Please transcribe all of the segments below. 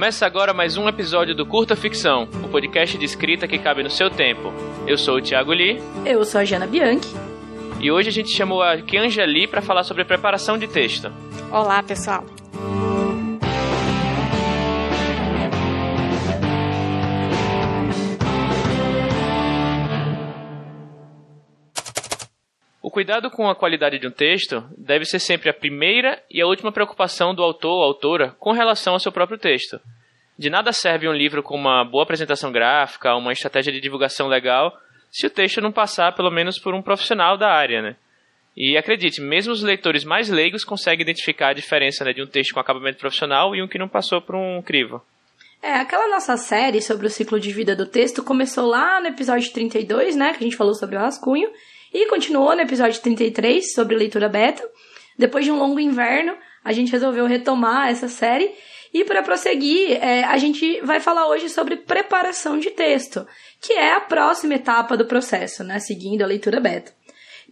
Começa agora mais um episódio do Curta Ficção, o podcast de escrita que cabe no seu tempo. Eu sou o Thiago Lee. Eu sou a Jana Bianchi. E hoje a gente chamou a Kianja Lee para falar sobre preparação de texto. Olá, pessoal. Cuidado com a qualidade de um texto deve ser sempre a primeira e a última preocupação do autor ou autora com relação ao seu próprio texto. De nada serve um livro com uma boa apresentação gráfica, uma estratégia de divulgação legal, se o texto não passar pelo menos por um profissional da área, né? E acredite, mesmo os leitores mais leigos conseguem identificar a diferença né, de um texto com acabamento profissional e um que não passou por um crivo. É, aquela nossa série sobre o ciclo de vida do texto começou lá no episódio 32, né, que a gente falou sobre o rascunho, e continuou no episódio 33 sobre leitura beta. Depois de um longo inverno, a gente resolveu retomar essa série. E para prosseguir, é, a gente vai falar hoje sobre preparação de texto, que é a próxima etapa do processo, né? Seguindo a leitura beta.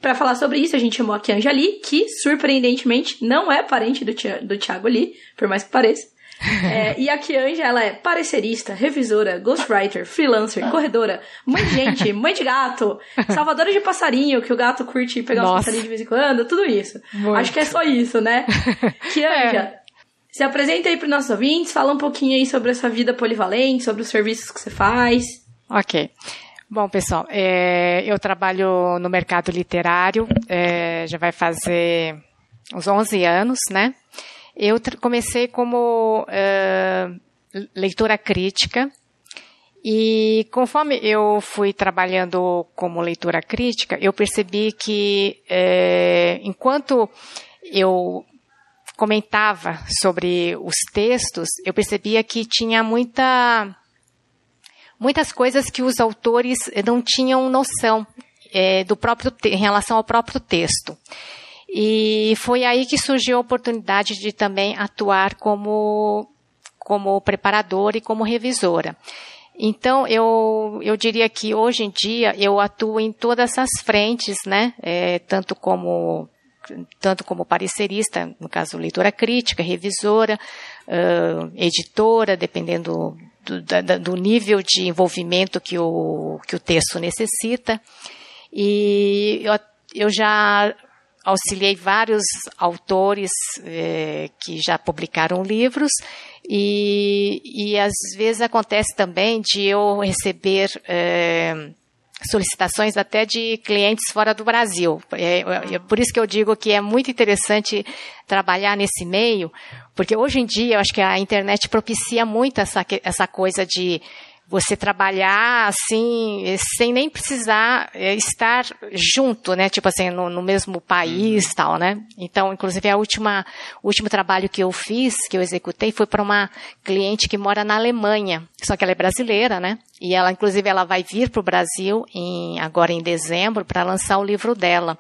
Para falar sobre isso, a gente chamou a Anjali, que surpreendentemente não é parente do, do Thiago Lee, por mais que pareça. É, e a Kianja, ela é parecerista, revisora, ghostwriter, freelancer, corredora, mãe de gente, mãe de gato, salvadora de passarinho, que o gato curte pegar Nossa. os passarinhos de vez em quando, tudo isso. Muito. Acho que é só isso, né? Kianja, é. se apresenta aí para os nossos ouvintes, fala um pouquinho aí sobre essa vida polivalente, sobre os serviços que você faz. Ok. Bom, pessoal, é, eu trabalho no mercado literário, é, já vai fazer uns 11 anos, né? Eu comecei como uh, leitora crítica e conforme eu fui trabalhando como leitora crítica, eu percebi que uh, enquanto eu comentava sobre os textos, eu percebia que tinha muita muitas coisas que os autores não tinham noção é, do próprio em relação ao próprio texto. E foi aí que surgiu a oportunidade de também atuar como, como preparadora e como revisora. Então, eu, eu diria que hoje em dia eu atuo em todas essas frentes, né? É, tanto como tanto como parecerista, no caso leitora crítica, revisora, uh, editora, dependendo do, do, do, nível de envolvimento que o, que o texto necessita. E eu, eu já auxiliei vários autores eh, que já publicaram livros e, e às vezes acontece também de eu receber eh, solicitações até de clientes fora do Brasil. É, é, é, por isso que eu digo que é muito interessante trabalhar nesse meio, porque hoje em dia eu acho que a internet propicia muito essa, essa coisa de você trabalhar assim, sem nem precisar é, estar junto, né? Tipo assim, no, no mesmo país uhum. tal, né? Então, inclusive, a última, o último trabalho que eu fiz, que eu executei, foi para uma cliente que mora na Alemanha. Só que ela é brasileira, né? E ela, inclusive, ela vai vir para o Brasil em, agora em dezembro para lançar o livro dela.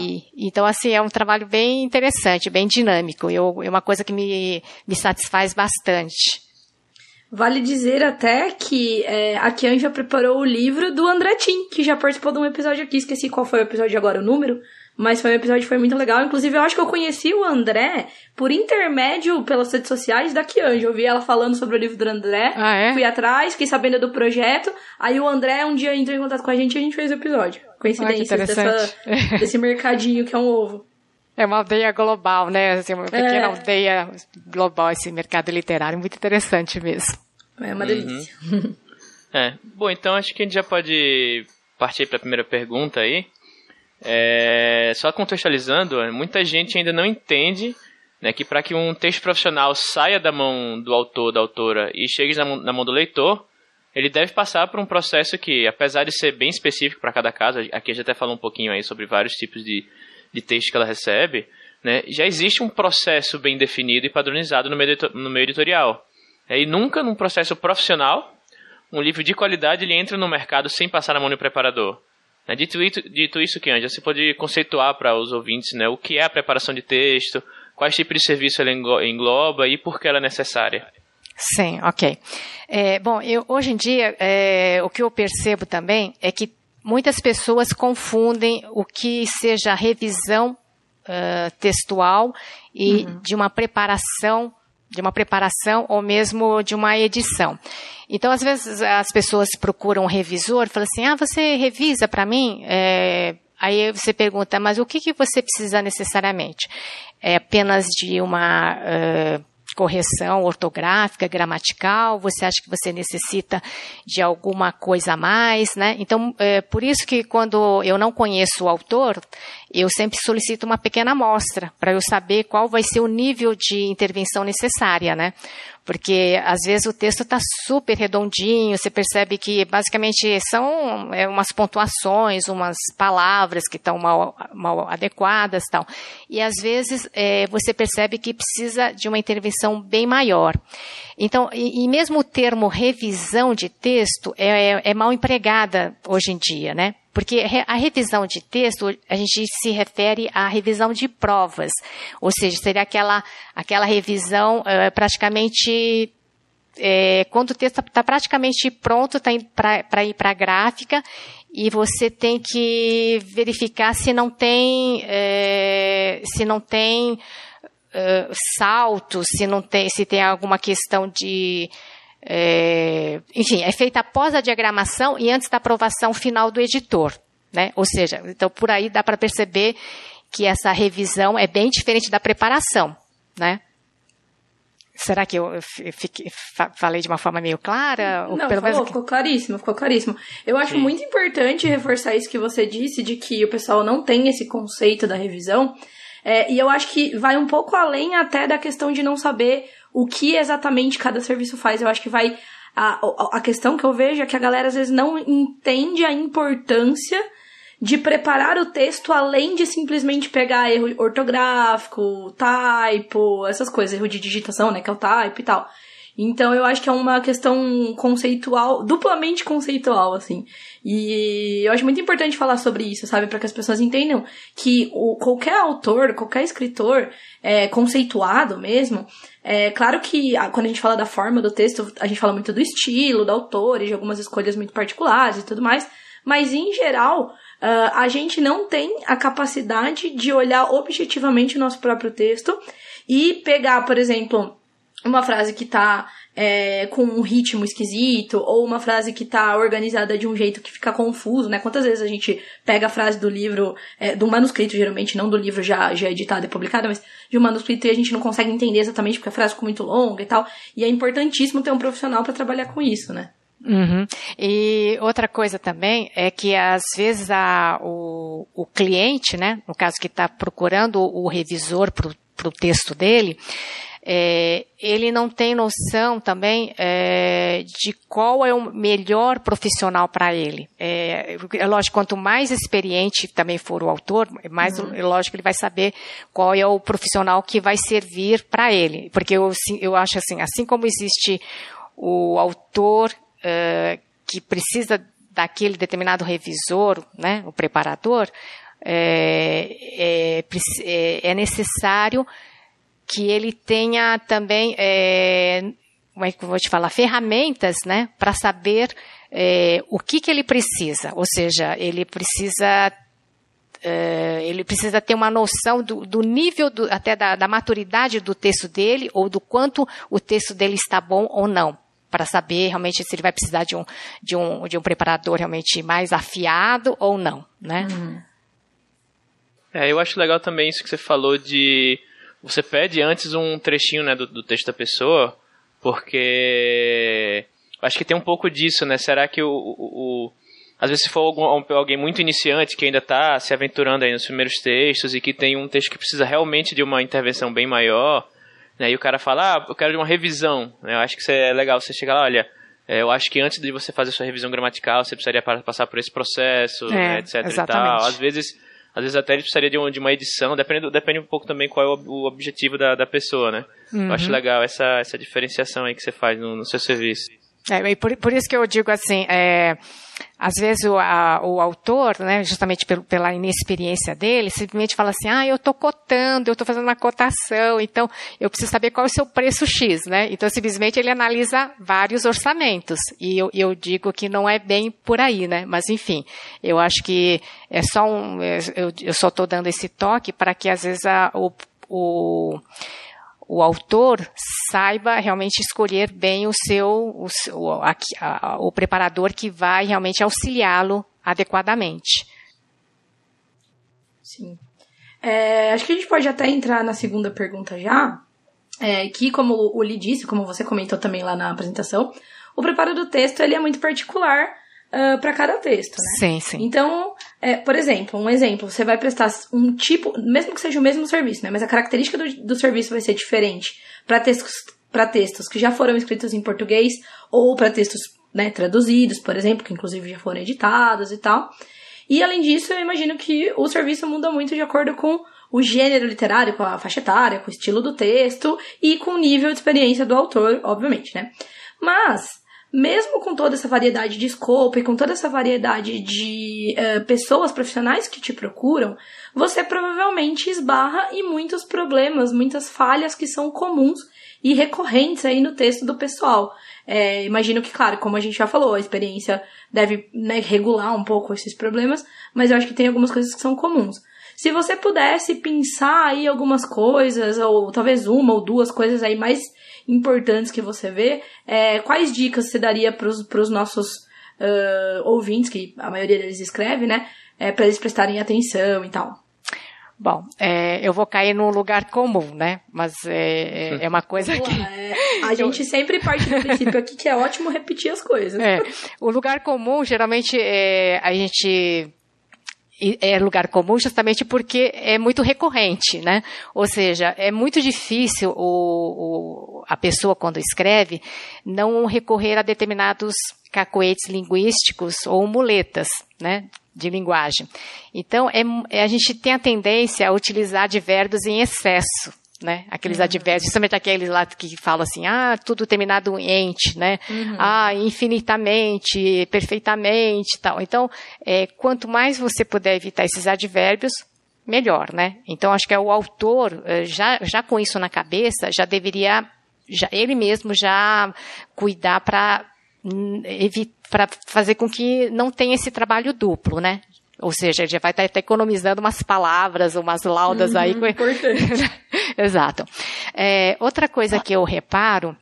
E, então, assim, é um trabalho bem interessante, bem dinâmico. Eu, é uma coisa que me, me satisfaz bastante. Vale dizer até que é, a Kian já preparou o livro do André Tim, que já participou de um episódio aqui, esqueci qual foi o episódio agora, o número, mas foi um episódio que foi muito legal. Inclusive, eu acho que eu conheci o André por intermédio pelas redes sociais da Kianja. Eu vi ela falando sobre o livro do André, ah, é? fui atrás, fiquei sabendo do projeto. Aí o André um dia entrou em contato com a gente e a gente fez o episódio. Coincidência dessa, desse mercadinho que é um ovo. É uma aldeia global, né? Assim, uma pequena é. aldeia global, esse mercado literário, muito interessante mesmo. É uma delícia. Uhum. é. Bom, então acho que a gente já pode partir para a primeira pergunta aí. É, só contextualizando, muita gente ainda não entende né, que para que um texto profissional saia da mão do autor, da autora e chegue na mão, na mão do leitor, ele deve passar por um processo que, apesar de ser bem específico para cada caso, aqui a gente até falou um pouquinho aí sobre vários tipos de, de texto que ela recebe, né, já existe um processo bem definido e padronizado no meio, no meio editorial. É, e nunca num processo profissional, um livro de qualidade ele entra no mercado sem passar na mão do preparador. É, dito, dito isso, Kianja, você pode conceituar para os ouvintes né, o que é a preparação de texto, quais tipos de serviço ela engloba e por que ela é necessária. Sim, ok. É, bom, eu, hoje em dia, é, o que eu percebo também é que muitas pessoas confundem o que seja revisão uh, textual e uhum. de uma preparação de uma preparação ou mesmo de uma edição. Então, às vezes, as pessoas procuram um revisor, falam assim, ah, você revisa para mim? É, aí você pergunta, mas o que, que você precisa necessariamente? É apenas de uma... Uh, correção ortográfica, gramatical, você acha que você necessita de alguma coisa a mais, né? Então, é por isso que quando eu não conheço o autor, eu sempre solicito uma pequena amostra para eu saber qual vai ser o nível de intervenção necessária, né? Porque às vezes o texto está super redondinho, você percebe que basicamente são é, umas pontuações, umas palavras que estão mal, mal adequadas tal. E às vezes é, você percebe que precisa de uma intervenção bem maior. Então, e, e mesmo o termo revisão de texto é, é, é mal empregada hoje em dia, né? Porque a revisão de texto, a gente se refere à revisão de provas, ou seja, seria aquela, aquela revisão é, praticamente é, quando o texto está praticamente pronto tá para ir para a gráfica e você tem que verificar se não tem é, se não tem saltos, se não tem se tem alguma questão de é, enfim, é feita após a diagramação e antes da aprovação final do editor. Né? Ou seja, então por aí dá para perceber que essa revisão é bem diferente da preparação. Né? Será que eu fiquei, falei de uma forma meio clara? Não, pelo falou, ficou claríssimo, ficou claríssimo. Eu acho Sim. muito importante reforçar isso que você disse, de que o pessoal não tem esse conceito da revisão. É, e eu acho que vai um pouco além até da questão de não saber o que exatamente cada serviço faz. Eu acho que vai. A, a questão que eu vejo é que a galera às vezes não entende a importância de preparar o texto além de simplesmente pegar erro ortográfico, typo, essas coisas, erro de digitação, né, que é o type e tal. Então eu acho que é uma questão conceitual, duplamente conceitual, assim. E eu acho muito importante falar sobre isso, sabe? para que as pessoas entendam que o, qualquer autor, qualquer escritor é, conceituado mesmo, é claro que quando a gente fala da forma do texto, a gente fala muito do estilo, do autor e de algumas escolhas muito particulares e tudo mais. Mas em geral, uh, a gente não tem a capacidade de olhar objetivamente o nosso próprio texto e pegar, por exemplo, uma frase que tá é, com um ritmo esquisito, ou uma frase que tá organizada de um jeito que fica confuso, né? Quantas vezes a gente pega a frase do livro, é, do manuscrito, geralmente, não do livro já, já editado e publicado, mas de um manuscrito e a gente não consegue entender exatamente porque a frase ficou muito longa e tal. E é importantíssimo ter um profissional para trabalhar com isso, né? Uhum. E outra coisa também é que às vezes a, o, o cliente, né, no caso que está procurando o revisor para o texto dele, é, ele não tem noção também é, de qual é o melhor profissional para ele. É, é, lógico, quanto mais experiente também for o autor, mais uhum. lógico que ele vai saber qual é o profissional que vai servir para ele. Porque eu, eu acho assim, assim como existe o autor uh, que precisa daquele determinado revisor, né, o preparador, é, é, é, é necessário que ele tenha também, é, como é que eu vou te falar, ferramentas, né, para saber é, o que, que ele precisa. Ou seja, ele precisa é, ele precisa ter uma noção do, do nível, do, até da, da, maturidade do texto dele, ou do quanto o texto dele está bom ou não para saber realmente se ele vai precisar de um, de um, de um preparador realmente mais afiado ou não, né? Uhum. É, eu acho legal também isso que você falou de você pede antes um trechinho né, do, do texto da pessoa, porque acho que tem um pouco disso, né? Será que o, o, o às vezes se for algum, alguém muito iniciante que ainda está se aventurando aí nos primeiros textos e que tem um texto que precisa realmente de uma intervenção bem maior, né? E o cara fala, ah, eu quero de uma revisão. Né? Eu acho que é legal. Você chega lá, olha, é, eu acho que antes de você fazer sua revisão gramatical, você precisaria passar por esse processo, é, né, etc exatamente. e tal. Às vezes, às vezes até ele precisaria de, um, de uma edição, depende, depende um pouco também qual é o, o objetivo da, da pessoa, né? Uhum. Eu acho uhum. legal essa, essa diferenciação aí que você faz no, no seu serviço. É, por, por isso que eu digo assim, é, às vezes o, a, o autor, né, justamente pelo, pela inexperiência dele, simplesmente fala assim, ah, eu estou cotando, eu estou fazendo uma cotação, então eu preciso saber qual é o seu preço X, né? Então simplesmente ele analisa vários orçamentos e eu, eu digo que não é bem por aí, né? Mas enfim, eu acho que é só um, é, eu, eu só estou dando esse toque para que às vezes a, o, o o autor saiba realmente escolher bem o seu o, a, a, o preparador que vai realmente auxiliá-lo adequadamente. Sim. É, acho que a gente pode até entrar na segunda pergunta já, é, que como o Li disse, como você comentou também lá na apresentação, o preparo do texto ele é muito particular uh, para cada texto, né? Sim, sim. Então, é, por exemplo, um exemplo, você vai prestar um tipo, mesmo que seja o mesmo serviço, né? Mas a característica do, do serviço vai ser diferente para textos, para textos que já foram escritos em português ou para textos né, traduzidos, por exemplo, que inclusive já foram editados e tal. E além disso, eu imagino que o serviço muda muito de acordo com o gênero literário, com a faixa etária, com o estilo do texto e com o nível de experiência do autor, obviamente, né? Mas mesmo com toda essa variedade de escopo e com toda essa variedade de uh, pessoas profissionais que te procuram, você provavelmente esbarra em muitos problemas, muitas falhas que são comuns e recorrentes aí no texto do pessoal. É, imagino que, claro, como a gente já falou, a experiência deve né, regular um pouco esses problemas, mas eu acho que tem algumas coisas que são comuns. Se você pudesse pensar aí algumas coisas, ou talvez uma ou duas coisas aí mais importantes que você vê, é, quais dicas você daria para os nossos uh, ouvintes, que a maioria deles escreve, né? É, para eles prestarem atenção e tal. Bom, é, eu vou cair num lugar comum, né? Mas é, é, é uma coisa que. É, a gente sempre parte do princípio aqui que é ótimo repetir as coisas. É, o lugar comum, geralmente, é, a gente é lugar comum justamente porque é muito recorrente, né? Ou seja, é muito difícil o, o, a pessoa, quando escreve, não recorrer a determinados cacoetes linguísticos ou muletas, né? De linguagem. Então, é, é, a gente tem a tendência a utilizar advérbios em excesso, né? Aqueles uhum. advérbios, justamente aqueles lá que falam assim, ah, tudo terminado em ente, né? Uhum. Ah, infinitamente, perfeitamente, tal. Então, é, quanto mais você puder evitar esses advérbios, melhor, né? Então, acho que é o autor, é, já, já com isso na cabeça, já deveria, já, ele mesmo já cuidar para para fazer com que não tenha esse trabalho duplo, né? Ou seja, ele já vai estar economizando umas palavras, umas laudas uhum, aí. Importante. Exato. É, outra coisa que eu reparo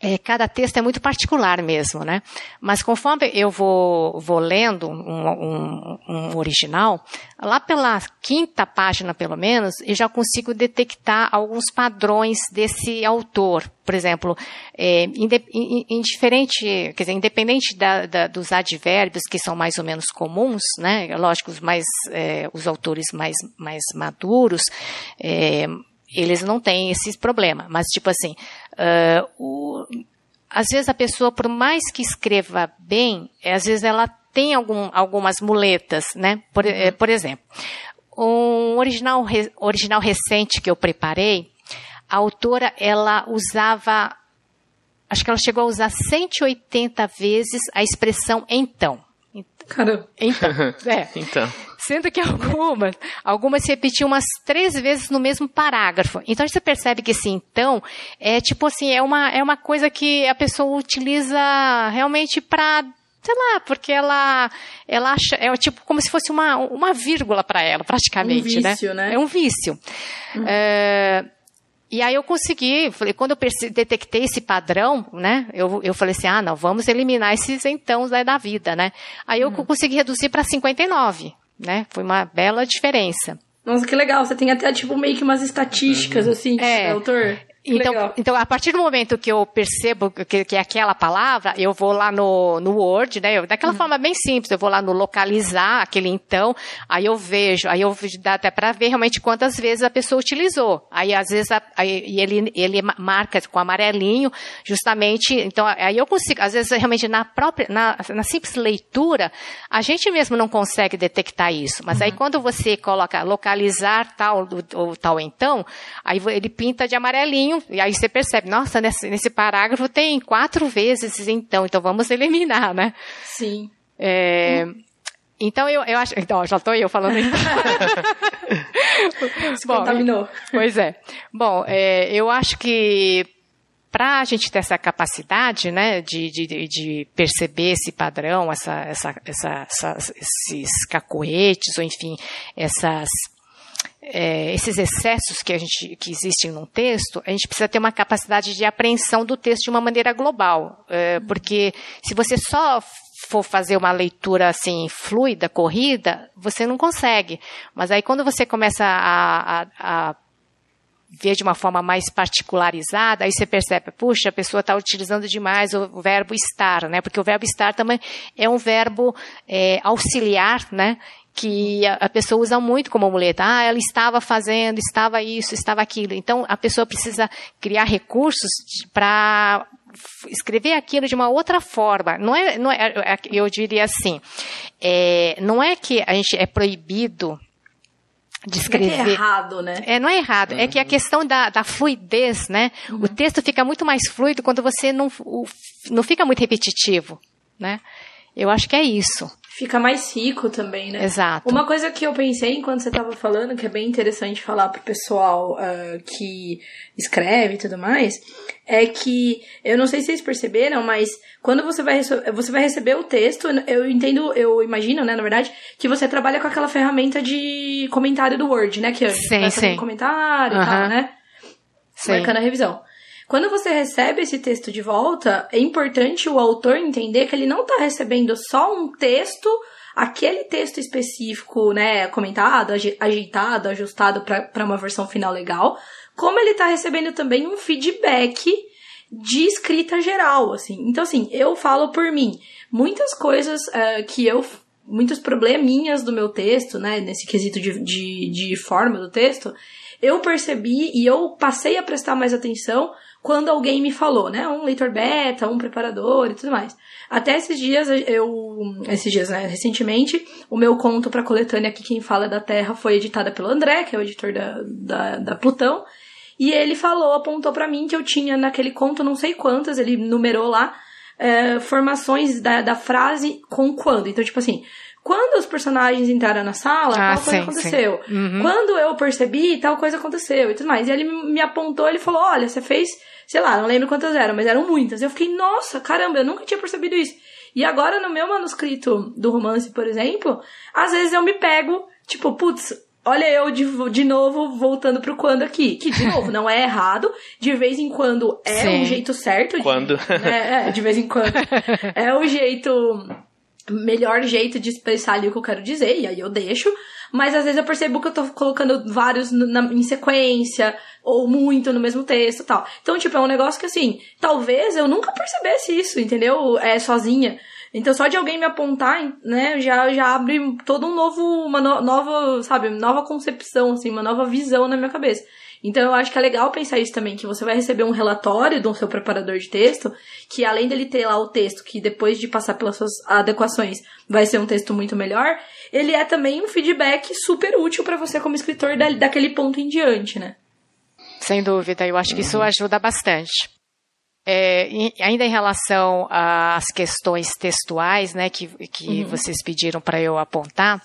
é, cada texto é muito particular mesmo, né? Mas conforme eu vou, vou lendo um, um, um, original, lá pela quinta página, pelo menos, eu já consigo detectar alguns padrões desse autor. Por exemplo, é, indiferente, quer dizer, independente da, da, dos advérbios que são mais ou menos comuns, né? Lógico, os mais, é, os autores mais, mais maduros, é, eles não têm esse problema. Mas, tipo assim, uh, o, às vezes a pessoa, por mais que escreva bem, é, às vezes ela tem algum, algumas muletas, né? Por, uhum. por exemplo, um original, original recente que eu preparei, a autora, ela usava, acho que ela chegou a usar 180 vezes a expressão então. Caramba. Então, é. então. Sendo que algumas, algumas se repetiam umas três vezes no mesmo parágrafo. Então você percebe que esse então é tipo assim, é uma, é uma coisa que a pessoa utiliza realmente para sei lá, porque ela ela acha é tipo como se fosse uma, uma vírgula para ela praticamente, um vício, né? né? É um vício. Uhum. É, e aí eu consegui, falei, quando eu detectei esse padrão, né, eu, eu falei assim, ah, não, vamos eliminar esses então da vida, né. Aí eu uhum. consegui reduzir para 59, né, foi uma bela diferença. Nossa, que legal, você tem até, tipo, meio que umas estatísticas, assim, é, autor. Então, então, a partir do momento que eu percebo que, que é aquela palavra, eu vou lá no, no Word, né? Eu, daquela uhum. forma bem simples, eu vou lá no localizar aquele então, aí eu vejo, aí eu dá até para ver realmente quantas vezes a pessoa utilizou. Aí às vezes a, aí, ele, ele marca com amarelinho, justamente, então aí eu consigo, às vezes realmente na própria, na, na simples leitura, a gente mesmo não consegue detectar isso. Mas uhum. aí quando você coloca localizar tal, ou tal então, aí ele pinta de amarelinho e aí você percebe, nossa, nesse, nesse parágrafo tem quatro vezes então, então vamos eliminar, né? Sim. É, hum. Então eu, eu acho. Então, já estou eu falando isso. Se Bom, contaminou. Pois é. Bom, é, eu acho que para a gente ter essa capacidade, né, de, de, de perceber esse padrão, essa, essa, essa, esses cacoetes, ou enfim, essas é, esses excessos que, a gente, que existem num texto, a gente precisa ter uma capacidade de apreensão do texto de uma maneira global. É, porque se você só for fazer uma leitura assim fluida, corrida, você não consegue. Mas aí quando você começa a, a, a ver de uma forma mais particularizada, aí você percebe, puxa, a pessoa está utilizando demais o verbo estar, né? Porque o verbo estar também é um verbo é, auxiliar, né? que a, pessoa usa muito como muleta. Ah, ela estava fazendo, estava isso, estava aquilo. Então, a pessoa precisa criar recursos para escrever aquilo de uma outra forma. Não é, não é é, eu diria assim, é, não é que a gente é proibido de escrever. Não é, é errado, né? É, não é errado. Uhum. É que a questão da, da fluidez, né? Uhum. O texto fica muito mais fluido quando você não, o, não fica muito repetitivo, né? Eu acho que é isso. Fica mais rico também, né? Exato. Uma coisa que eu pensei enquanto você estava falando, que é bem interessante falar pro pessoal uh, que escreve e tudo mais, é que, eu não sei se vocês perceberam, mas quando você vai, você vai receber o texto, eu entendo, eu imagino, né, na verdade, que você trabalha com aquela ferramenta de comentário do Word, né? Que sim, vai sim. comentário e tal, né? Sim. Marcando a revisão. Quando você recebe esse texto de volta, é importante o autor entender que ele não está recebendo só um texto, aquele texto específico, né, comentado, ajeitado, ajustado para uma versão final legal, como ele está recebendo também um feedback de escrita geral, assim. Então, assim, eu falo por mim. Muitas coisas uh, que eu muitos probleminhas do meu texto, né, nesse quesito de, de, de forma do texto, eu percebi e eu passei a prestar mais atenção quando alguém me falou, né? Um leitor beta, um preparador e tudo mais. Até esses dias, eu. Esses dias, né? Recentemente, o meu conto pra coletânea aqui, Quem Fala da Terra, foi editada pelo André, que é o editor da, da, da Plutão. E ele falou, apontou para mim que eu tinha naquele conto não sei quantas, ele numerou lá, é, formações da, da frase com quando. Então, tipo assim, quando os personagens entraram na sala, ah, tal coisa sim, aconteceu. Sim. Uhum. Quando eu percebi, tal coisa aconteceu e tudo mais. E ele me apontou, ele falou: Olha, você fez sei lá, não lembro quantas eram, mas eram muitas. Eu fiquei, nossa, caramba, eu nunca tinha percebido isso. E agora, no meu manuscrito do romance, por exemplo, às vezes eu me pego, tipo, putz, olha eu de, de novo voltando pro quando aqui. Que, de novo, não é errado. De vez em quando é Sim. um jeito certo. De, quando? Né, é, de vez em quando. é o jeito melhor jeito de expressar ali o que eu quero dizer, e aí eu deixo. Mas às vezes eu percebo que eu tô colocando vários na, em sequência, ou muito no mesmo texto tal. Então, tipo, é um negócio que assim, talvez eu nunca percebesse isso, entendeu? É sozinha. Então, só de alguém me apontar, né, já, já abre todo um novo, uma no, nova, sabe, nova concepção, assim, uma nova visão na minha cabeça. Então eu acho que é legal pensar isso também, que você vai receber um relatório do seu preparador de texto, que além dele ter lá o texto, que depois de passar pelas suas adequações vai ser um texto muito melhor, ele é também um feedback super útil para você como escritor daquele ponto em diante, né? Sem dúvida, eu acho que isso ajuda bastante. É, ainda em relação às questões textuais, né, que, que uhum. vocês pediram para eu apontar,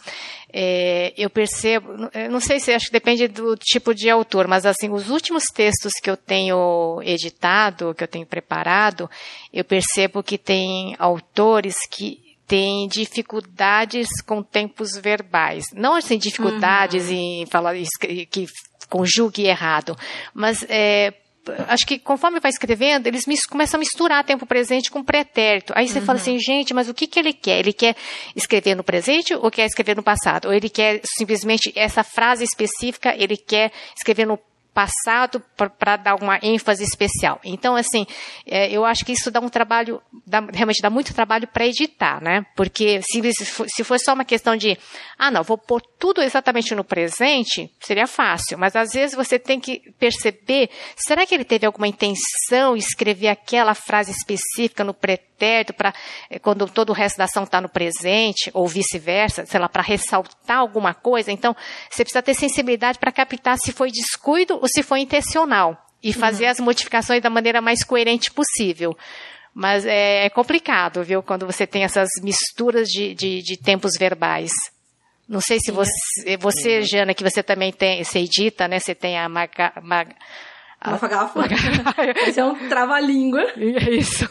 é, eu percebo, não sei se acho que depende do tipo de autor, mas assim, os últimos textos que eu tenho editado, que eu tenho preparado, eu percebo que tem autores que têm dificuldades com tempos verbais. Não assim, dificuldades uhum. em falar que conjugue errado, mas é, acho que conforme vai escrevendo, eles começam a misturar tempo presente com pretérito. Aí você uhum. fala assim, gente, mas o que, que ele quer? Ele quer escrever no presente ou quer escrever no passado? Ou ele quer simplesmente essa frase específica, ele quer escrever no passado para dar uma ênfase especial. Então, assim, é, eu acho que isso dá um trabalho, dá, realmente dá muito trabalho para editar, né? Porque se, se for só uma questão de, ah, não, vou pôr tudo exatamente no presente, seria fácil. Mas às vezes você tem que perceber, será que ele teve alguma intenção escrever aquela frase específica no pretérito para é, quando todo o resto da ação está no presente ou vice-versa, sei lá, para ressaltar alguma coisa? Então, você precisa ter sensibilidade para captar se foi descuido ou se foi intencional e fazer uhum. as modificações da maneira mais coerente possível. Mas é, é, complicado, viu, quando você tem essas misturas de, de, de tempos verbais. Não sei se você, você uhum. Jana, que você também tem, você edita, né? Você tem a marca. Mafagafa. Esse é um trava-língua. Isso.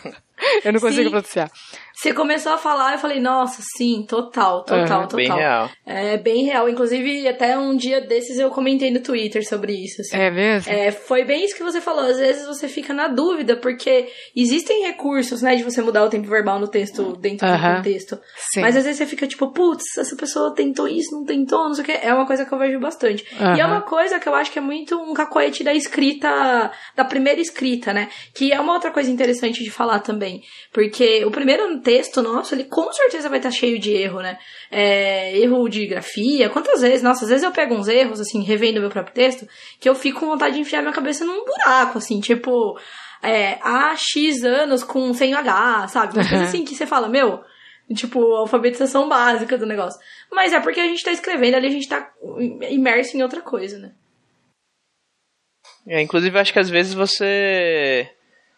Eu não consigo Sim. pronunciar. Você começou a falar, eu falei, nossa, sim, total, total, Uhum, total. Bem real. É bem real. Inclusive, até um dia desses eu comentei no Twitter sobre isso. assim. É mesmo? É, foi bem isso que você falou. Às vezes você fica na dúvida, porque existem recursos, né, de você mudar o tempo verbal no texto dentro do Aham. contexto. Sim. Mas às vezes você fica tipo, putz, essa pessoa tentou isso, não tentou, não sei o que. É uma coisa que eu vejo bastante. E é uma coisa que eu acho que é muito um cacoete da escrita, da primeira escrita, né? Que é uma outra coisa interessante de falar também. Porque o primeiro texto nosso, ele com certeza vai estar cheio de erro, né? É, erro de grafia. Quantas vezes? Nossa, às vezes eu pego uns erros, assim, revendo meu próprio texto, que eu fico com vontade de enfiar minha cabeça num buraco, assim, tipo. É, há X anos com sem H, sabe? Uma coisa assim que você fala, meu, tipo, alfabetização básica do negócio. Mas é porque a gente tá escrevendo ali, a gente tá imerso em outra coisa, né? É, inclusive, acho que às vezes você,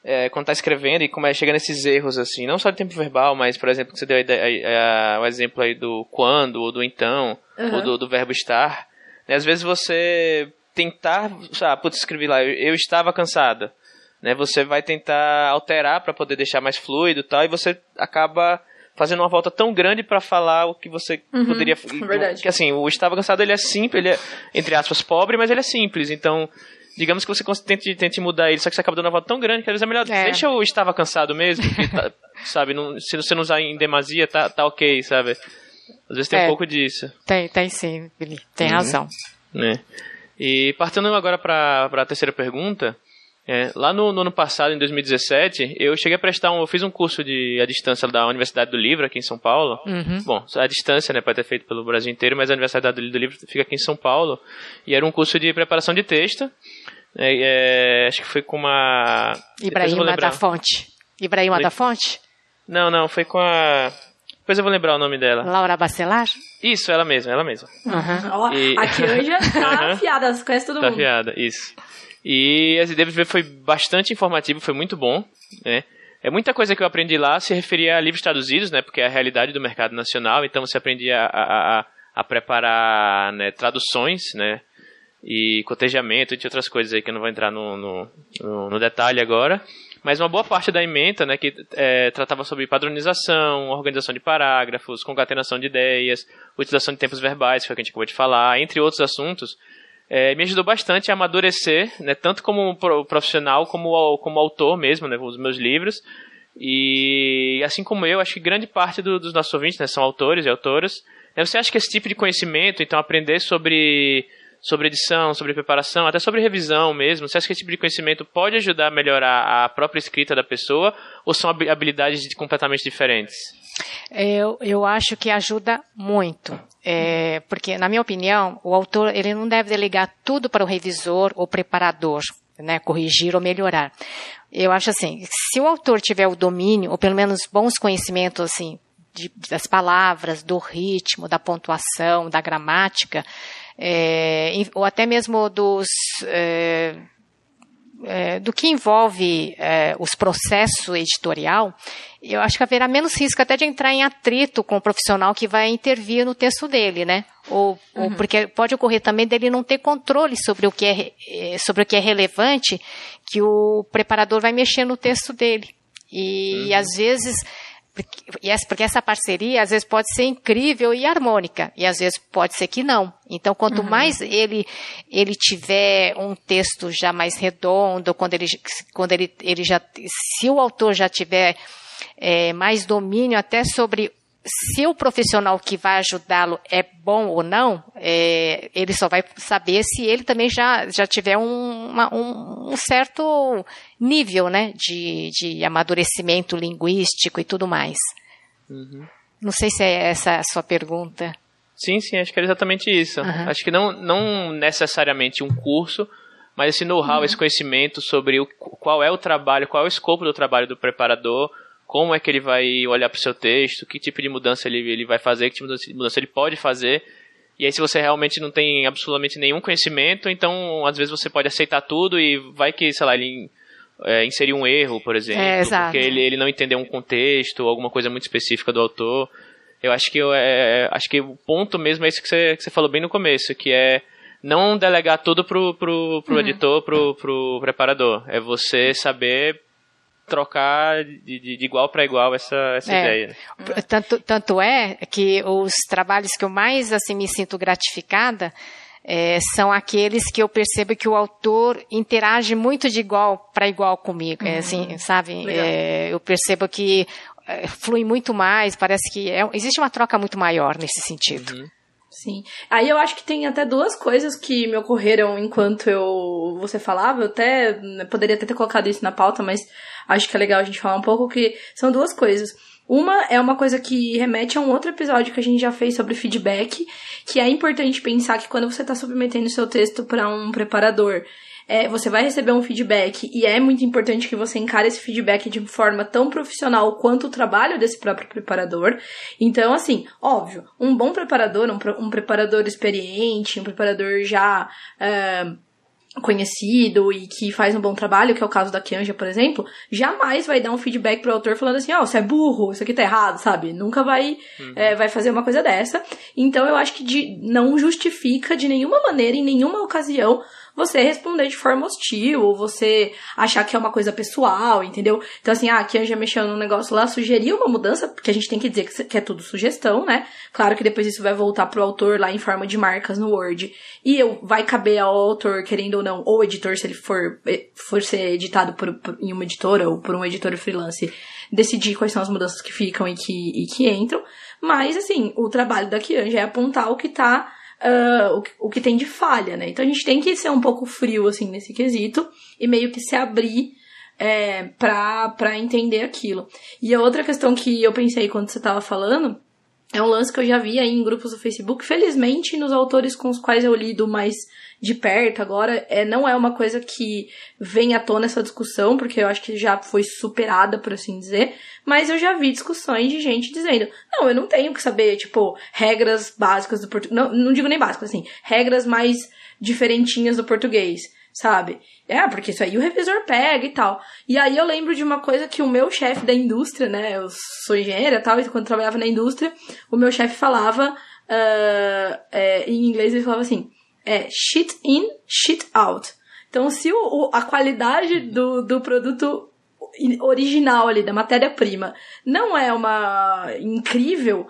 é, quando tá escrevendo e como é, chega nesses erros, assim, não só de tempo verbal, mas, por exemplo, que você deu a ideia- a- a- o exemplo aí do quando, ou do então, Aham. ou do, do verbo estar, né, às vezes você tentar, ah, putz, escrevi lá, eu, eu estava cansada, né, você vai tentar alterar para poder deixar mais fluido e tal, e você acaba fazendo uma volta tão grande para falar o que você poderia verdade. que assim o estava cansado ele é simples ele é entre aspas pobre mas ele é simples então digamos que você tente, tente mudar ele só que você acaba dando uma volta tão grande que às vezes é melhor É. deixa eu estava cansado mesmo tá- sabe não, se você não usar em demasia tá, tá ok sabe às vezes tem É. um pouco disso Tem, tem sim, Billy. Tem Uhum. razão. né? E partindo agora para a terceira pergunta, é, lá no, no ano passado, em 2017, eu cheguei a prestar um, eu fiz um curso de à distância da Universidade do Livro aqui em São Paulo. Uhum. Bom, a distância, né, pode ter feito pelo Brasil inteiro, mas a Universidade do Livro fica aqui em São Paulo e era um curso de preparação de texto. É, é, acho que foi com uma Ibrahima da Fonte. Ibrahima Foi. da Fonte? Não, não, foi com a depois eu vou lembrar o nome dela. Laura Bacelar? Isso, ela mesma, ela mesma. Uhum. E- a Kianja tá afiada, conhece todo Tá mundo. afiada, isso. E esse DVV foi bastante informativo, foi muito bom, né? É muita coisa que eu aprendi lá se referia a livros traduzidos, né? Porque é a realidade do mercado nacional, então você aprendia a, a, a- a preparar né, traduções, né? E cotejamento, entre outras coisas aí que eu não vou entrar no, no, no- detalhe agora. Mas uma boa parte da ementa, né, que é, tratava sobre padronização, organização de parágrafos, concatenação de ideias, utilização de tempos verbais, que foi o que a gente acabou de falar, entre outros assuntos, é, me ajudou bastante a amadurecer, né, tanto como pro- profissional como, como autor mesmo, né, os meus livros. E assim como eu, acho que grande parte do- dos nossos ouvintes né, são autores e autoras. Você acha que esse tipo de conhecimento, então aprender sobre, sobre edição, sobre preparação, até sobre revisão mesmo, você acha que esse tipo de conhecimento pode ajudar a melhorar a própria escrita da pessoa ou são habi- habilidades de- completamente diferentes? Eu, eu acho que ajuda muito. É, porque, na minha opinião, o autor ele não deve delegar tudo para o revisor ou preparador, né, corrigir ou melhorar. Eu acho assim, se o autor tiver o domínio, ou pelo menos bons conhecimentos assim, de- das palavras, do ritmo, da pontuação, da gramática, é, ou até mesmo dos é, é, do que envolve é, os processos editorial, eu acho que haverá menos risco até de entrar em atrito com o profissional que vai intervir no texto dele, né? Ou, ou porque pode ocorrer também dele não ter controle sobre o que é, eh, sobre o que é relevante, que o preparador vai mexer no texto dele. E às vezes porque, e essa- porque essa parceria às vezes pode ser incrível e harmônica, e às vezes pode ser que não. Então, quanto mais ele ele tiver um texto já mais redondo, quando ele quando ele, ele já se o autor já tiver é, mais domínio até sobre se o profissional que vai ajudá-lo é bom ou não, é, ele só vai saber se ele também já, já tiver um, uma- um, um certo nível né, de, de amadurecimento linguístico e tudo mais. Não sei se é essa a sua pergunta. Sim, sim, acho que era exatamente isso. Aham. Acho que não, não necessariamente um curso, mas esse know-how, esse conhecimento sobre o, qual é o trabalho, qual é o escopo do trabalho do preparador, como é que ele vai olhar para o seu texto, que tipo de mudança ele, ele vai fazer, que tipo de mudança ele pode fazer. E aí, se você realmente não tem absolutamente nenhum conhecimento, então às vezes você pode aceitar tudo e vai que, sei lá, ele é, inserir um erro, por exemplo, É, porque ele, ele não entendeu um contexto, alguma coisa muito específica do autor. Eu acho que eu, é, acho que o ponto mesmo é isso que você, que você falou bem no começo, que é não delegar tudo pro, pro, pro editor, pro, pro preparador. É você saber trocar de, de, de igual para igual essa, essa é. ideia. Né? Tanto, tanto é que os trabalhos que eu mais assim me sinto gratificada é, são aqueles que eu percebo que o autor interage muito de igual para igual comigo, é, assim, uhum. sabe? É, eu percebo que é, flui muito mais, parece que é, existe uma troca muito maior nesse sentido. Uhum. Sim. Aí eu acho que tem até duas coisas que me ocorreram enquanto eu você falava. Eu até né, poderia até ter colocado isso na pauta, mas acho que é legal a gente falar um pouco que são duas coisas. Uma é uma coisa que remete a um outro episódio que a gente já fez sobre feedback, que é importante pensar que quando você está submetendo seu texto para um preparador é, você vai receber um feedback e é muito importante que você encare esse feedback de forma tão profissional quanto o trabalho desse próprio preparador. Então, assim, óbvio, um bom preparador, um, um preparador experiente, um preparador já. É, conhecido e que faz um bom trabalho, que é o caso da Kianja, por exemplo, jamais vai dar um feedback pro autor falando assim, ó, oh, você é burro, isso aqui tá errado, sabe? Nunca vai, uhum. é, vai fazer uma coisa dessa. Então eu acho que de, não justifica de nenhuma maneira, em nenhuma ocasião, você responder de forma hostil, ou você achar que é uma coisa pessoal, entendeu? Então, assim, ah, a Kianja mexeu num negócio lá, sugeriu uma mudança, porque a gente tem que dizer que é tudo sugestão, né? Claro que depois isso vai voltar pro autor lá em forma de marcas no Word. E eu, vai caber ao autor, querendo ou não, ou editor, se ele for, eh, for ser editado por, por, em uma editora ou por um editor freelance, decidir quais são as mudanças que ficam e que, e que entram. Mas, assim, o trabalho da Kianja é apontar o que tá uh, o, o que tem de falha, né? Então a gente tem que ser um pouco frio, assim, nesse quesito e meio que se abrir é, pra entender aquilo. E a outra questão que eu pensei quando você tava falando é um lance que eu já vi aí em grupos do Facebook. Felizmente, nos autores com os quais eu lido mais de perto agora, é, não é uma coisa que vem à tona essa discussão, porque eu acho que já foi superada, por assim dizer. Mas eu já vi discussões de gente dizendo: não, eu não tenho que saber, tipo, regras básicas do português. Não, não digo nem básicas, assim, regras mais diferentinhas do português, sabe? É, porque isso aí o revisor pega e tal. E aí eu lembro de uma coisa que o meu chefe da indústria, né? Eu sou engenheira e tal, e quando trabalhava na indústria, o meu chefe falava, uh, é, em inglês ele falava assim, é shit in, shit out. Então, se o, a qualidade do, do produto original ali, da matéria-prima, não é uma incrível,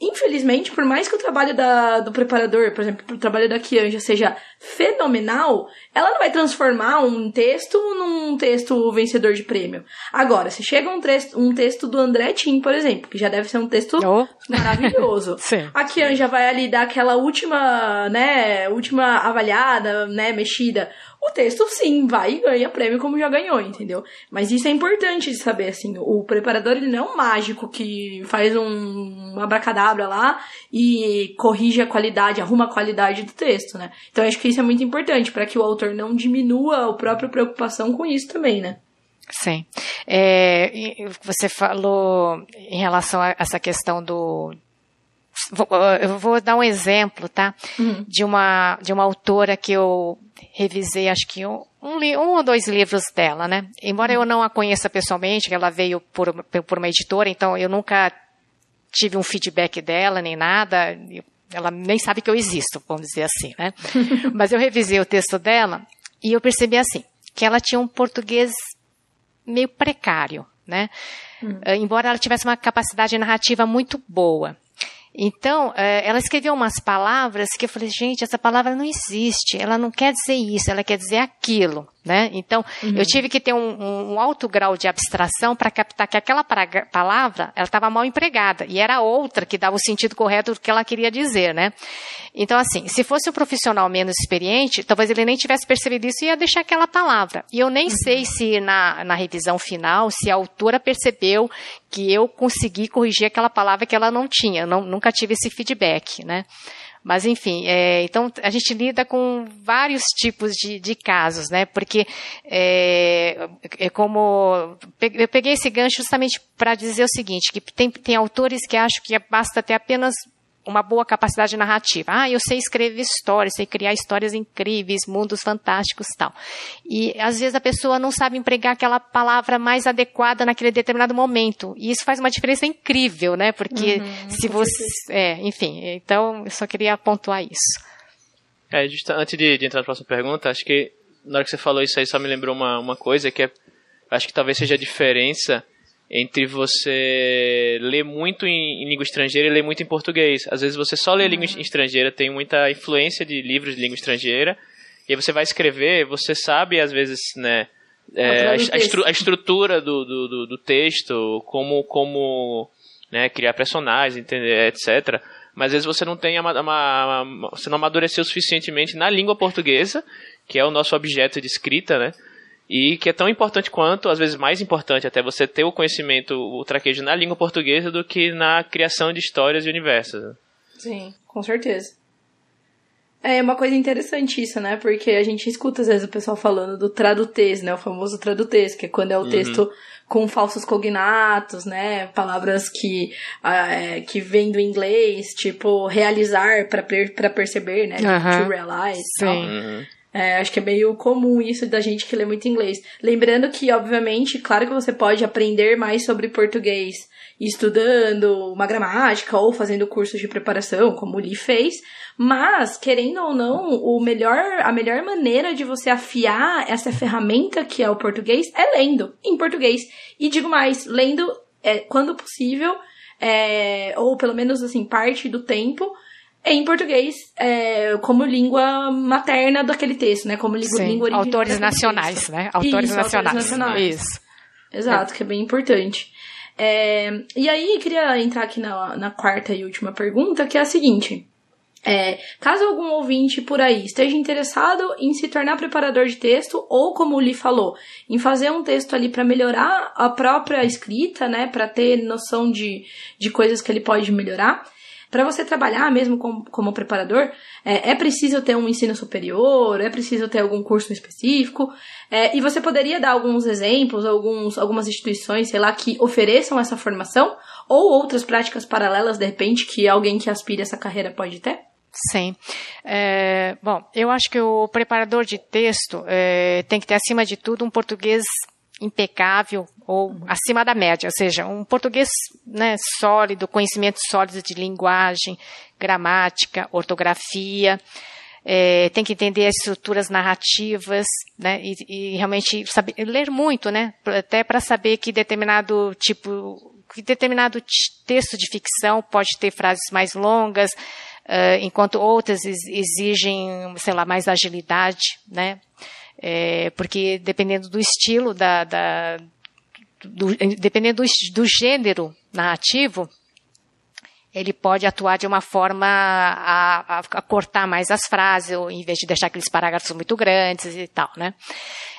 Infelizmente, por mais que o trabalho da, do preparador, por exemplo, o trabalho da Kianja seja fenomenal, ela não vai transformar um texto num texto vencedor de prêmio. Agora, se chega um, texto, um texto do André Tim, por exemplo, que já deve ser um texto oh. maravilhoso. a Kianja vai ali dar aquela última, né, última avaliada, né, mexida o texto sim vai e ganha prêmio como já ganhou, entendeu? Mas isso é importante de saber, assim, o preparador ele não é um mágico que faz um, abracadabra lá e corrige a qualidade, arruma a qualidade do texto, né? Então acho que isso é muito importante para que o autor não diminua a própria preocupação com isso também, né? Sim. É, você falou em relação a essa questão do, eu vou dar um exemplo, tá? Uhum. De uma de uma autora que eu revisei, acho que um, um, um, ou dois livros dela, né? Embora eu não a conheça pessoalmente, ela veio por, por uma editora, então eu nunca tive um feedback dela nem nada. Ela nem sabe que eu existo, vamos dizer assim, né? Mas eu revisei o texto dela e eu percebi assim que ela tinha um português meio precário, né? Uhum. Embora ela tivesse uma capacidade narrativa muito boa. Então, é, ela escreveu umas palavras que eu falei, gente, essa palavra não existe, ela não quer dizer isso, ela quer dizer aquilo. Né? Então, uhum. eu tive que ter um, um, alto grau de abstração para captar que aquela palavra ela estava mal empregada e era outra que dava o sentido correto do que ela queria dizer, né? Então, assim, se fosse um profissional menos experiente, talvez ele nem tivesse percebido isso e ia deixar aquela palavra. E eu nem uhum. sei se na, na revisão final, se a autora percebeu que eu consegui corrigir aquela palavra que ela não tinha. Eu não, nunca tive esse feedback, né? Mas, enfim, é, então a gente lida com vários tipos de, de casos, né? Porque é, é como. Eu peguei esse gancho justamente para dizer o seguinte: que tem, tem autores que acham que basta ter apenas uma boa capacidade narrativa. Ah, eu sei escrever histórias, sei criar histórias incríveis, mundos fantásticos tal. E às vezes a pessoa não sabe empregar aquela palavra mais adequada naquele determinado momento. E isso faz uma diferença incrível, né? Porque uhum, se você. É, enfim, então eu só queria pontuar isso. É, just, antes de, de, entrar na próxima pergunta, acho que na hora que você falou isso aí só me lembrou uma, uma coisa que é acho que talvez seja a diferença entre você ler muito em, em, língua estrangeira e ler muito em português. Às vezes você só lê uhum. língua estrangeira, tem muita influência de livros de língua estrangeira, e aí você vai escrever, você sabe às vezes, né, é, a, a, estru a, estrutura do, do, do, do, texto, como, como né, criar personagens, entender, etc. Mas às vezes você não tem uma, uma, uma, você não amadureceu suficientemente na língua portuguesa, que é o nosso objeto de escrita, né? E que é tão importante quanto, às vezes mais importante até você ter o conhecimento, o traquejo na língua portuguesa do que na criação de histórias e universos. Sim, com certeza. É uma coisa interessante isso, né? Porque a gente escuta às vezes o pessoal falando do tradutez, né? O famoso tradutez, que é quando é o uhum. texto com falsos cognatos, né? Palavras que, uh, que vêm do inglês, tipo realizar para perceber, né? Uhum. To realize. Sim. Uhum. É, acho que é meio comum isso da gente que lê muito inglês. Lembrando que, obviamente, claro que você pode aprender mais sobre português estudando uma gramática ou fazendo cursos de preparação, como o Lee fez, mas, querendo ou não, o melhor, a melhor maneira de você afiar essa ferramenta que é o português é lendo em português. E digo mais, lendo é, quando possível, é, ou pelo menos assim, parte do tempo, em português é, como língua materna daquele texto, né? Como língua, Sim, língua original. Autores nacionais, né? Autores, Isso, nacionais. autores nacionais. Isso. Exato, é. que é bem importante. É, e aí, queria entrar aqui na, na quarta e última pergunta, que é a seguinte. É, caso algum ouvinte por aí esteja interessado em se tornar preparador de texto ou como o Li falou, em fazer um texto ali para melhorar a própria escrita, né, para ter noção de, de coisas que ele pode melhorar, para você trabalhar mesmo como, como preparador, é, é, preciso ter um ensino superior, é preciso ter algum curso específico, é, e você poderia dar alguns exemplos, alguns, algumas instituições, sei lá, que ofereçam essa formação, ou outras práticas paralelas, de repente, que alguém que aspire essa carreira pode ter? Sim. É, bom, eu acho que o preparador de texto é, tem que ter, acima de tudo, um português impecável ou acima da média, ou seja, um português né, sólido, conhecimento sólido de linguagem, gramática, ortografia, é, tem que entender as estruturas narrativas, né, e, e realmente saber, ler muito, né, até para saber que determinado tipo, que determinado texto de ficção pode ter frases mais longas, uh, enquanto outras exigem, sei lá, mais agilidade, né, é, porque dependendo do estilo, da, da do, dependendo do, do gênero narrativo, ele pode atuar de uma forma a, a, a, cortar mais as frases, ou, em vez de deixar aqueles parágrafos muito grandes e tal, né?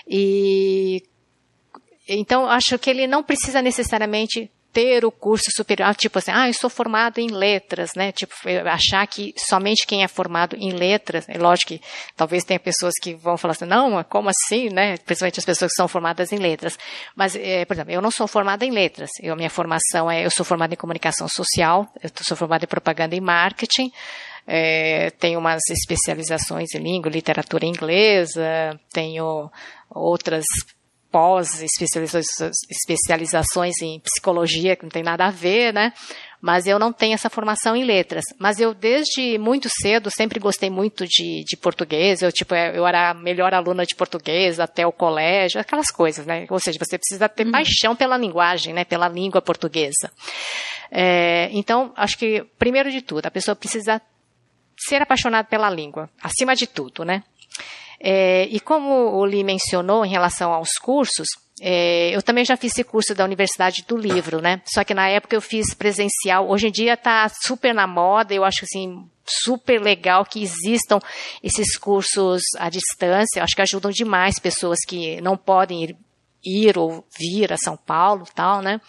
E então acho que ele não precisa necessariamente ter o curso superior, tipo assim, ah, eu sou formado em letras, né? Tipo, achar que somente quem é formado em letras, é lógico que talvez tenha pessoas que vão falar assim, não, como assim, né? Principalmente as pessoas que são formadas em letras. Mas, é, por exemplo, eu não sou formada em letras. Eu, minha formação é, eu sou formada em comunicação social, eu sou formada em propaganda e marketing, é, tenho umas especializações em língua, literatura inglesa, tenho outras pós especializações em psicologia, que não tem nada a ver, né? Mas eu não tenho essa formação em letras. Mas eu, desde muito cedo, sempre gostei muito de, de português. Eu, tipo, eu era a melhor aluna de português até o colégio, aquelas coisas, né? Ou seja, você precisa ter uhum. paixão pela linguagem, né? Pela língua portuguesa. É, então, acho que, primeiro de tudo, a pessoa precisa ser apaixonada pela língua, acima de tudo, né? É, e como o Lee mencionou em relação aos cursos, é, eu também já fiz esse curso da Universidade do Livro, né? Só que na época eu fiz presencial. Hoje em dia está super na moda, eu acho assim super legal que existam esses cursos à distância. Eu acho que ajudam demais pessoas que não podem ir, ir ou vir a São Paulo, tal, né?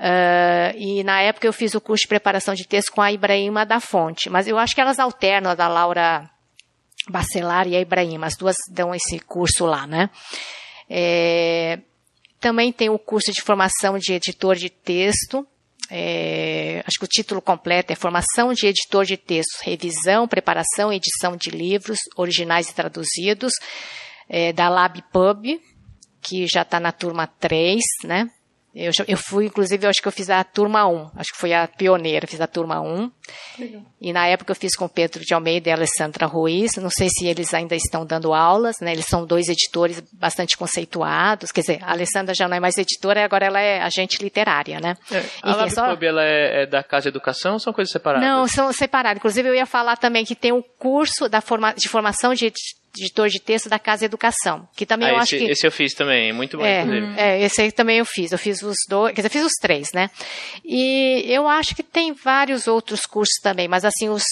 Uh, e na época eu fiz o curso de preparação de texto com a Ibrahima da Fonte, mas eu acho que elas alternam a da Laura Bacelar e a Ibrahim, as duas dão esse curso lá, né? É, também tem o curso de formação de editor de texto. É, acho que o título completo é Formação de Editor de Textos, Revisão, Preparação e Edição de Livros Originais e Traduzidos, é, da LabPub, que já está na turma 3, né? Eu, eu fui, inclusive, eu acho que eu fiz a turma 1. Acho que foi a pioneira, fiz a turma 1. Legal. E na época eu fiz com Pedro de Almeida e Alessandra Ruiz. Não sei se eles ainda estão dando aulas, né? Eles são dois editores bastante conceituados. Quer dizer, a Alessandra já não é mais editora, agora ela é agente literária, né? É. A Lab só... ela é, é, da Casa de Educação ou são coisas separadas? Não, são separadas. Inclusive, eu ia falar também que tem um curso da forma, de formação de editor de texto da Casa Educação, que também ah, eu esse, acho que esse eu fiz também, muito bom, é, inclusive. É, esse aí também eu fiz, eu fiz os dois, quer dizer, fiz os três, né? E eu acho que tem vários outros cursos também, mas assim os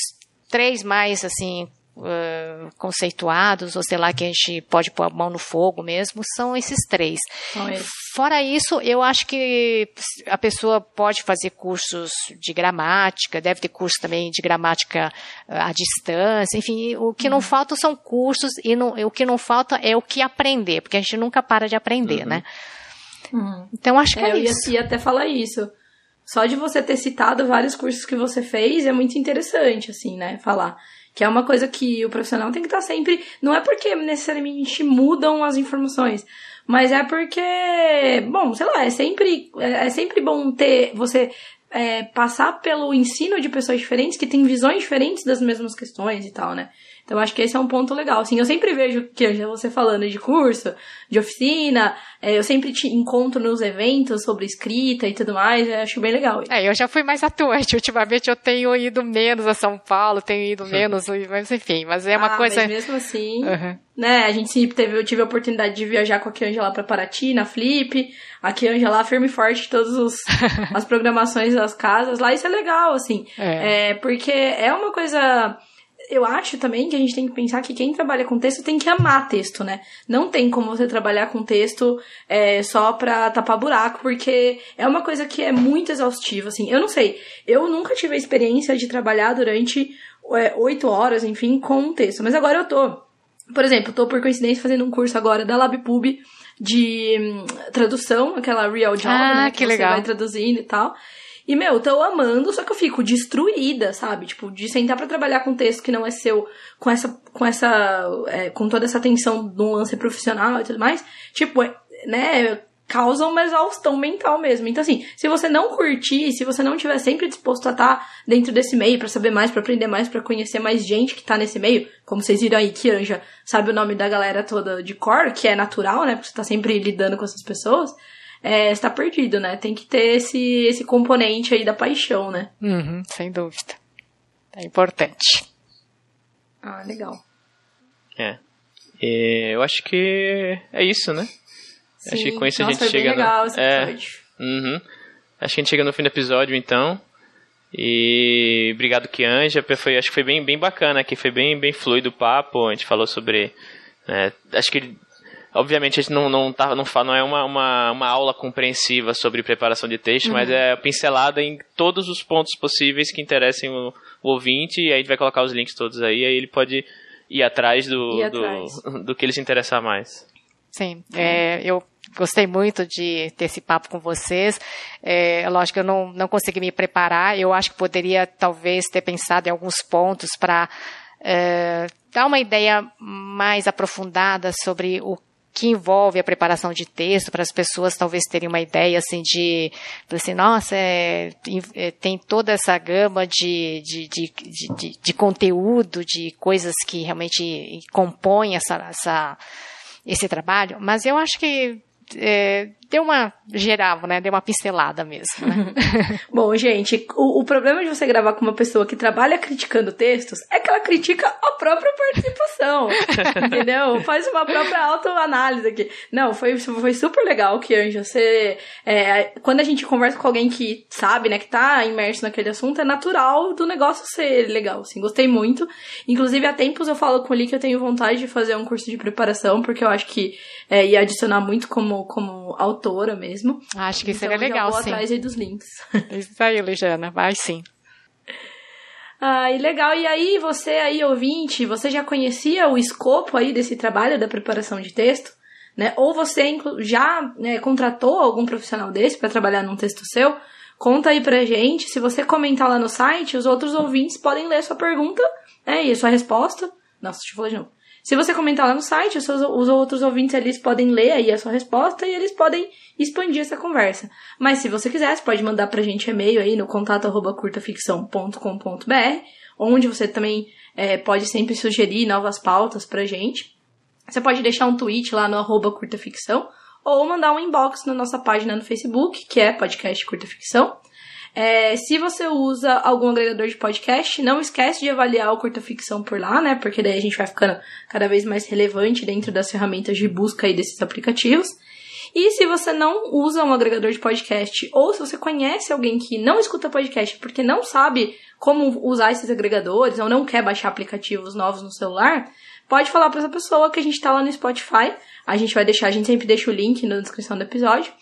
três mais assim uh, conceituados, ou sei lá, que a gente pode pôr a mão no fogo mesmo, são esses três. Fora isso, eu acho que a pessoa pode fazer cursos de gramática, deve ter curso também de gramática à distância, enfim, o que uhum. não falta são cursos e não, o que não falta é o que aprender, porque a gente nunca para de aprender, uhum. né? Uhum. Então acho que é, é eu isso. Eu ia até falar isso. Só de você ter citado vários cursos que você fez é muito interessante, assim, né? Falar. Que é uma coisa que o profissional tem que estar sempre. Não é porque necessariamente mudam as informações, mas é porque, bom, sei lá, é sempre, é, é sempre bom ter você é, passar pelo ensino de pessoas diferentes que têm visões diferentes das mesmas questões e tal, né? Então acho que esse é um ponto legal. Assim, eu sempre vejo que você falando de curso, de oficina, é, eu sempre te encontro nos eventos sobre escrita e tudo mais, eu acho bem legal. É, eu já fui mais atuante. Ultimamente eu tenho ido menos a São Paulo, tenho ido menos, mas enfim, mas é uma ah, coisa. Mas mesmo assim, uhum. né? A gente teve, eu tive a oportunidade de viajar com a Kianja lá pra Paraty, na Flip. A Kianja lá firme e forte todas as programações das casas lá, isso é legal, assim. É. é porque é uma coisa eu acho também que a gente tem que pensar que quem trabalha com texto tem que amar texto, né? Não tem como você trabalhar com texto é, só pra tapar buraco, porque é uma coisa que é muito exaustiva, assim. Eu não sei, eu nunca tive a experiência de trabalhar durante é, oito é, horas, enfim, com um texto. Mas agora eu tô. Por exemplo, tô por coincidência fazendo um curso agora da LabPub de hum, tradução, aquela Real Job, ah, né? Que, que legal. você vai traduzindo e tal. E, meu, tô amando, só que eu fico destruída, sabe? Tipo, de sentar para trabalhar com um texto que não é seu, com essa, com essa, é, com toda essa atenção do lance profissional e tudo mais. Tipo, é, né, causa uma exaustão mental mesmo. Então, assim, se você não curtir, se você não tiver sempre disposto a estar tá dentro desse meio para saber mais, para aprender mais, para conhecer mais gente que tá nesse meio, como vocês viram aí, Anja sabe o nome da galera toda de cor, que é natural, né? Porque você tá sempre lidando com essas pessoas é, está perdido, né? Tem que ter esse, esse componente aí da paixão, né? Uhum, sem dúvida. É importante. Ah, legal. É. E eu acho que é isso, né? Sim. Acho que com isso Nossa, a gente chega. Bem legal no... esse é. episódio. Uhum. Acho que a gente chega no fim do episódio, então. E obrigado, Kianja. Foi, acho que foi bem, bem bacana aqui, foi bem, bem fluido o papo. A gente falou sobre. Né, acho que Obviamente a gente não, não, tá, não, não é uma, uma, uma aula compreensiva sobre preparação de texto, uhum. mas é pincelada em todos os pontos possíveis que interessem o, o, ouvinte, e aí a gente vai colocar os links todos aí, aí ele pode ir atrás do, ir do, atrás. do, que ele se interessar mais. Sim, é, eu gostei muito de ter esse papo com vocês. É, lógico que eu não, não consegui me preparar, eu acho que poderia talvez ter pensado em alguns pontos para é, dar uma ideia mais aprofundada sobre o que envolve a preparação de texto, para as pessoas talvez terem uma ideia assim de, assim, nossa, é, é, tem toda essa gama de, de, de, de, de conteúdo, de coisas que realmente compõem essa, essa, esse trabalho, mas eu acho que é, deu uma geral, né? Deu uma pincelada mesmo. Né? Bom, gente, o, o, problema de você gravar com uma pessoa que trabalha criticando textos é que ela critica a própria participação. entendeu? Faz uma própria autoanálise aqui. Não, foi, foi super legal que, Anja, você. É, quando a gente conversa com alguém que sabe, né, que tá imerso naquele assunto, é natural do negócio ser legal. Assim, gostei muito. Inclusive, há tempos eu falo com ele que eu tenho vontade de fazer um curso de preparação, porque eu acho que é, ia adicionar muito como, como autor autora mesmo. Acho que então, seria legal, vou sim. atrás aí dos links. Isso aí, Ligiana, vai sim. Ah, e legal. E aí, você aí, ouvinte, você já conhecia o escopo aí desse trabalho da preparação de texto? Né? Ou você já né, contratou algum profissional desse para trabalhar num texto seu? Conta aí pra gente. Se você comentar lá no site, os outros ouvintes podem ler a sua pergunta né, e a sua resposta. Nossa, deixa eu falar de novo. Se você comentar lá no site, os, seus, os outros ouvintes eles podem ler aí a sua resposta e eles podem expandir essa conversa. Mas se você quiser, você pode mandar pra gente e-mail aí no contato arroba curtaficção.com.br, onde você também é, pode sempre sugerir novas pautas pra gente. Você pode deixar um tweet lá no arroba curtaficção, ou mandar um inbox na nossa página no Facebook, que é podcast curta ficção. É, se você usa algum agregador de podcast, não esquece de avaliar o Curta Ficção por lá, né? Porque daí a gente vai ficando cada vez mais relevante dentro das ferramentas de busca aí desses aplicativos. E se você não usa um agregador de podcast, ou se você conhece alguém que não escuta podcast porque não sabe como usar esses agregadores, ou não quer baixar aplicativos novos no celular, pode falar para essa pessoa que a gente tá lá no Spotify. A gente vai deixar, a gente sempre deixa o link na descrição do episódio.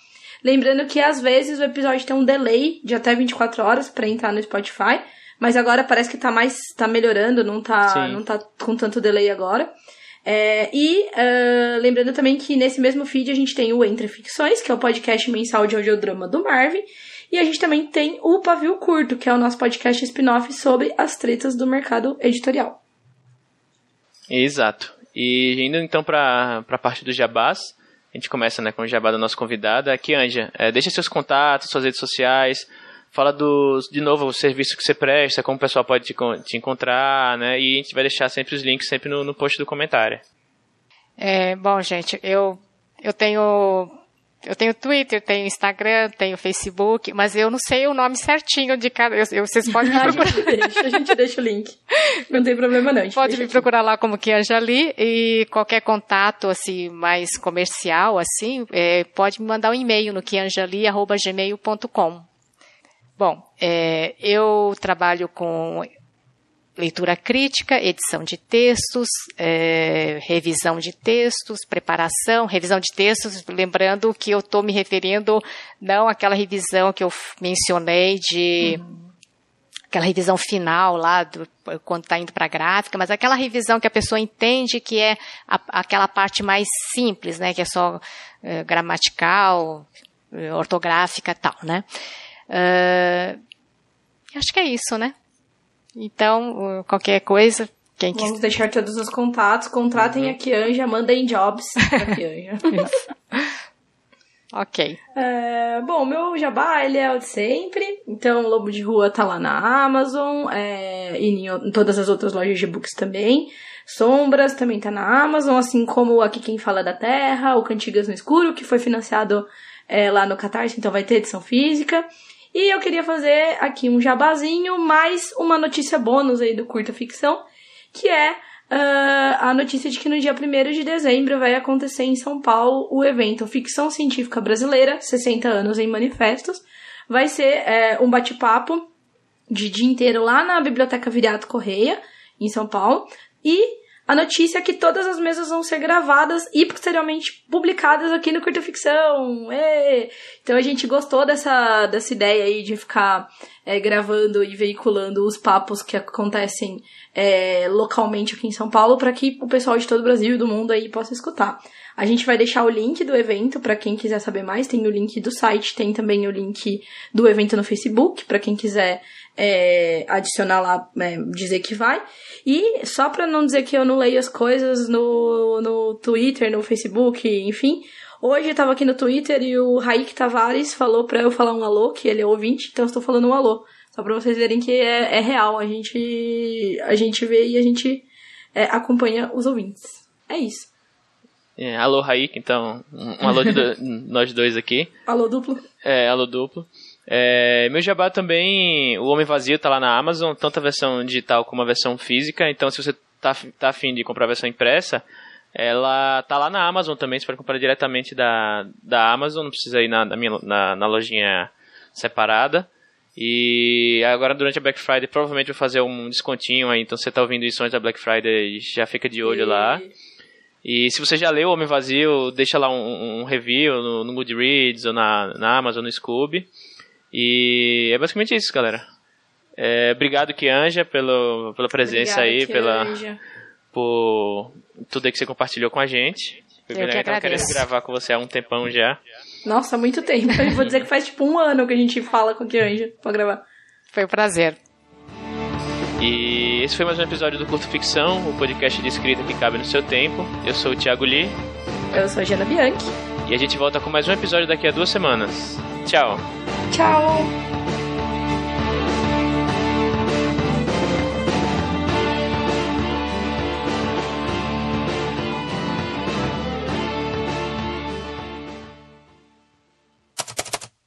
Lembrando que às vezes o episódio tem um delay de até 24 horas para entrar no Spotify, mas agora parece que tá mais tá melhorando, não tá não tá com tanto delay agora. É, e uh, lembrando também que nesse mesmo feed a gente tem o Entre Ficções, que é o podcast mensal de audiodrama do Marvin, e a gente também tem o Pavio Curto, que é o nosso podcast spin-off sobre as tretas do mercado editorial. Exato. E indo então para a parte dos jabás, a gente começa né, com o jabá da nossa convidada. Aqui, Anja, é, deixa seus contatos, suas redes sociais, fala dos, de novo, o serviço que você presta, como o pessoal pode te, te encontrar, né? E a gente vai deixar sempre os links sempre no, no post do comentário. É, bom, gente, eu, eu tenho eu tenho Twitter, tenho Instagram, tenho Facebook, mas eu não sei o nome certinho de cada. Eu, eu vocês podem me procurar. a, gente deixa, a gente deixa o link. Não tem problema não. Pode me procurar lá como que Anjali e qualquer contato assim mais comercial assim, é, pode me mandar um e-mail no quianjali@gmail.com. Bom, é, eu trabalho com leitura crítica, edição de textos, é, revisão de textos, preparação, revisão de textos, lembrando que eu estou me referindo não àquela revisão que eu mencionei de uhum. aquela revisão final lá do, quando está indo para a gráfica, mas aquela revisão que a pessoa entende que é a, aquela parte mais simples, né, que é só é, gramatical, é, ortográfica, tal, né? Uh, acho que é isso, né? Então, qualquer coisa, quem Vamos quis... deixar todos os contatos, contratem uhum. a Kianja, mandem jobs pra Kianja. ok. É, bom, meu jabá, ele é o de sempre. Então, Lobo de Rua tá lá na Amazon é, e em, em todas as outras lojas de books também. Sombras também tá na Amazon, assim como Aqui Quem Fala da Terra, o Cantigas no Escuro, que foi financiado é, lá no Catarse, então vai ter edição física. E eu queria fazer aqui um jabazinho, mais uma notícia bônus aí do Curta Ficção, que é uh, a notícia de que no dia 1 de dezembro vai acontecer em São Paulo o evento Ficção Científica Brasileira, 60 anos em manifestos. Vai ser uh, um bate-papo de dia inteiro lá na Biblioteca Viriato Correia, em São Paulo. E a notícia é que todas as mesas vão ser gravadas e posteriormente publicadas aqui no Curta Ficção. Êêê! Então a gente gostou dessa, dessa ideia aí de ficar é, gravando e veiculando os papos que acontecem é, localmente aqui em São Paulo para que o pessoal de todo o Brasil e do mundo aí possa escutar. A gente vai deixar o link do evento para quem quiser saber mais. Tem o link do site, tem também o link do evento no Facebook para quem quiser é, adicionar lá, é, dizer que vai. E só para não dizer que eu não leio as coisas no, no Twitter, no Facebook, enfim. Hoje eu tava aqui no Twitter e o Raik Tavares falou pra eu falar um alô, que ele é ouvinte, então eu estou falando um alô. Só pra vocês verem que é, é real, a gente, a gente vê e a gente é, acompanha os ouvintes. É isso. É, alô, Raik, então. Um, um alô de do, nós dois aqui. Alô duplo. É, alô duplo. É, meu jabá também, o Homem Vazio tá lá na Amazon, tanto a versão digital como a versão física, então se você tá, tá afim de comprar a versão impressa, ela tá lá na Amazon também, você pode comprar diretamente da, da Amazon, não precisa ir na, na, minha, na, na lojinha separada. E agora durante a Black Friday provavelmente vou fazer um descontinho aí, então você tá ouvindo isso antes da Black Friday, já fica de olho e... lá. E se você já leu o Homem Vazio, deixa lá um, um review no, no Goodreads ou na, na Amazon, no Scooby. E é basicamente isso, galera. É, obrigado, Kianja, pelo, pela presença Obrigada, aí, pela, por tudo aí que você compartilhou com a gente. Foi Eu bem legal, querendo gravar com você há um tempão já. Nossa, muito tempo. Eu vou dizer que faz tipo um ano que a gente fala com a Kianja pra gravar. Foi um prazer. E esse foi mais um episódio do Curto Ficção, o podcast de escrita que cabe no seu tempo. Eu sou o Thiago Lee. Eu sou a Jana Bianchi. E a gente volta com mais um episódio daqui a duas semanas. Tchau. Tchau.